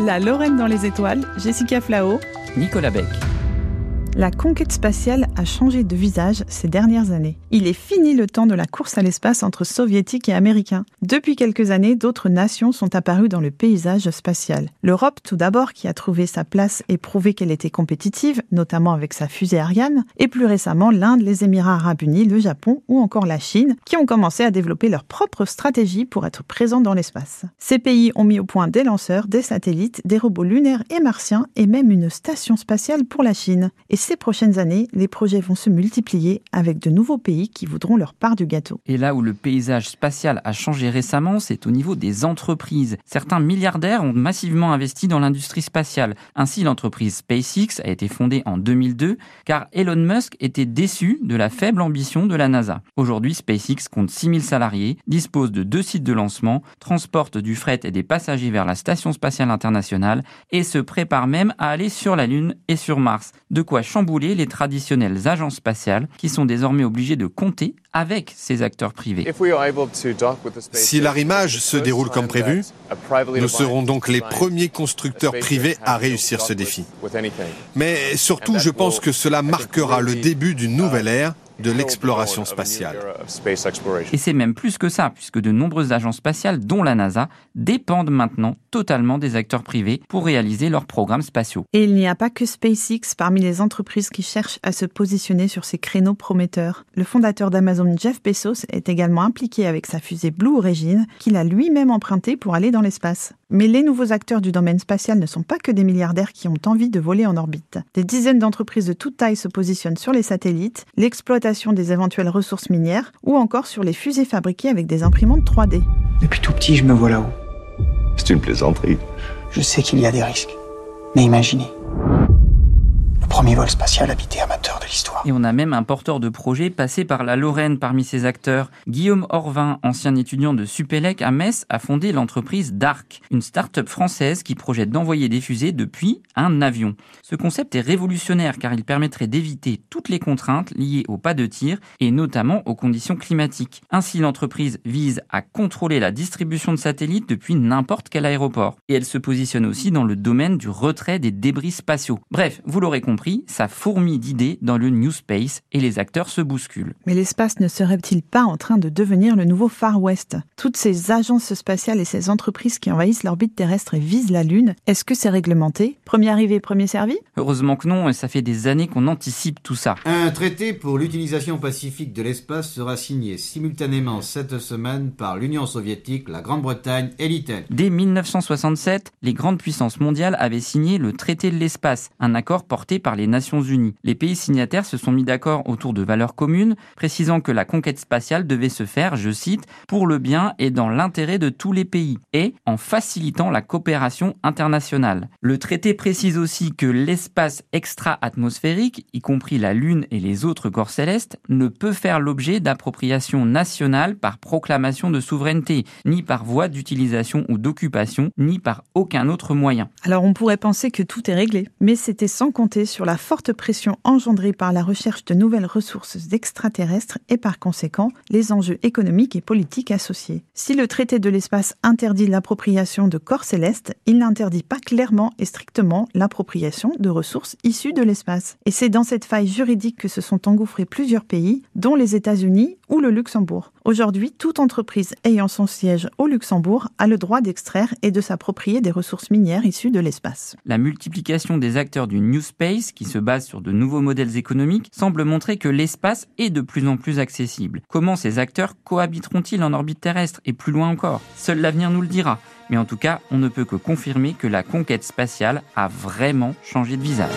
La Lorraine dans les étoiles, Jessica Flao, Nicolas Beck. La conquête spatiale a changé de visage ces dernières années. Il est fini le temps de la course à l'espace entre soviétiques et américains. Depuis quelques années, d'autres nations sont apparues dans le paysage spatial. L'Europe tout d'abord qui a trouvé sa place et prouvé qu'elle était compétitive, notamment avec sa fusée Ariane, et plus récemment l'Inde, les Émirats arabes unis, le Japon ou encore la Chine qui ont commencé à développer leur propre stratégie pour être présents dans l'espace. Ces pays ont mis au point des lanceurs, des satellites, des robots lunaires et martiens et même une station spatiale pour la Chine. Ces prochaines années, les projets vont se multiplier avec de nouveaux pays qui voudront leur part du gâteau. Et là où le paysage spatial a changé récemment, c'est au niveau des entreprises. Certains milliardaires ont massivement investi dans l'industrie spatiale. Ainsi, l'entreprise SpaceX a été fondée en 2002 car Elon Musk était déçu de la faible ambition de la NASA. Aujourd'hui, SpaceX compte 6000 salariés, dispose de deux sites de lancement, transporte du fret et des passagers vers la Station spatiale internationale et se prépare même à aller sur la Lune et sur Mars. De quoi chambouler les traditionnelles agences spatiales qui sont désormais obligées de compter avec ces acteurs privés. Si l'arrimage se déroule comme prévu, nous serons donc les premiers constructeurs privés à réussir ce défi. Mais surtout, je pense que cela marquera le début d'une nouvelle ère de l'exploration spatiale. Et c'est même plus que ça, puisque de nombreuses agences spatiales, dont la NASA, dépendent maintenant totalement des acteurs privés pour réaliser leurs programmes spatiaux. Et il n'y a pas que SpaceX parmi les entreprises qui cherchent à se positionner sur ces créneaux prometteurs. Le fondateur d'Amazon, Jeff Bezos, est également impliqué avec sa fusée Blue Origin, qu'il a lui-même empruntée pour aller dans l'espace. Mais les nouveaux acteurs du domaine spatial ne sont pas que des milliardaires qui ont envie de voler en orbite. Des dizaines d'entreprises de toute taille se positionnent sur les satellites, l'exploitation des éventuelles ressources minières ou encore sur les fusées fabriquées avec des imprimantes 3D. Depuis tout petit, je me vois là-haut. C'est une plaisanterie. Je sais qu'il y a des risques. Mais imaginez, premier vol spatial habité amateur de l'histoire. Et on a même un porteur de projet passé par la Lorraine parmi ses acteurs. Guillaume Orvin, ancien étudiant de Supélec à Metz, a fondé l'entreprise DARC, une start-up française qui projette d'envoyer des fusées depuis un avion. Ce concept est révolutionnaire car il permettrait d'éviter toutes les contraintes liées au pas de tir et notamment aux conditions climatiques. Ainsi, l'entreprise vise à contrôler la distribution de satellites depuis n'importe quel aéroport. Et elle se positionne aussi dans le domaine du retrait des débris spatiaux. Bref, vous l'aurez compris, ça fourmille d'idées dans le New Space et les acteurs se bousculent. Mais l'espace ne serait-il pas en train de devenir le nouveau Far West? Toutes ces agences spatiales et ces entreprises qui envahissent l'orbite terrestre et visent la Lune, est-ce que c'est réglementé? Premier arrivé, premier servi? Heureusement que non, et ça fait des années qu'on anticipe tout ça. Un traité pour l'utilisation pacifique de l'espace sera signé simultanément cette semaine par l'Union soviétique, la Grande-Bretagne et l'Italie. Dès 1967, les grandes puissances mondiales avaient signé le traité de l'espace, un accord porté par les Nations Unies. Les pays signataires se sont mis d'accord autour de valeurs communes, précisant que la conquête spatiale devait se faire, je cite, pour le bien et dans l'intérêt de tous les pays, et en facilitant la coopération internationale. Le traité précise aussi que l'espace extra-atmosphérique, y compris la Lune et les autres corps célestes, ne peut faire l'objet d'appropriation nationale par proclamation de souveraineté, ni par voie d'utilisation ou d'occupation, ni par aucun autre moyen. Alors on pourrait penser que tout est réglé, mais c'était sans compter sur la forte pression engendrée par la recherche de nouvelles ressources extraterrestres et par conséquent les enjeux économiques et politiques associés. Si le traité de l'espace interdit l'appropriation de corps célestes, il n'interdit pas clairement et strictement l'appropriation de ressources issues de l'espace. Et c'est dans cette faille juridique que se sont engouffrés plusieurs pays, dont les États-Unis ou le Luxembourg. Aujourd'hui, toute entreprise ayant son siège au Luxembourg a le droit d'extraire et de s'approprier des ressources minières issues de l'espace. La multiplication des acteurs du New Space, qui se base sur de nouveaux modèles économiques, semble montrer que l'espace est de plus en plus accessible. Comment ces acteurs cohabiteront-ils en orbite terrestre et plus loin encore? Seul l'avenir nous le dira. Mais en tout cas, on ne peut que confirmer que la conquête spatiale a vraiment changé de visage.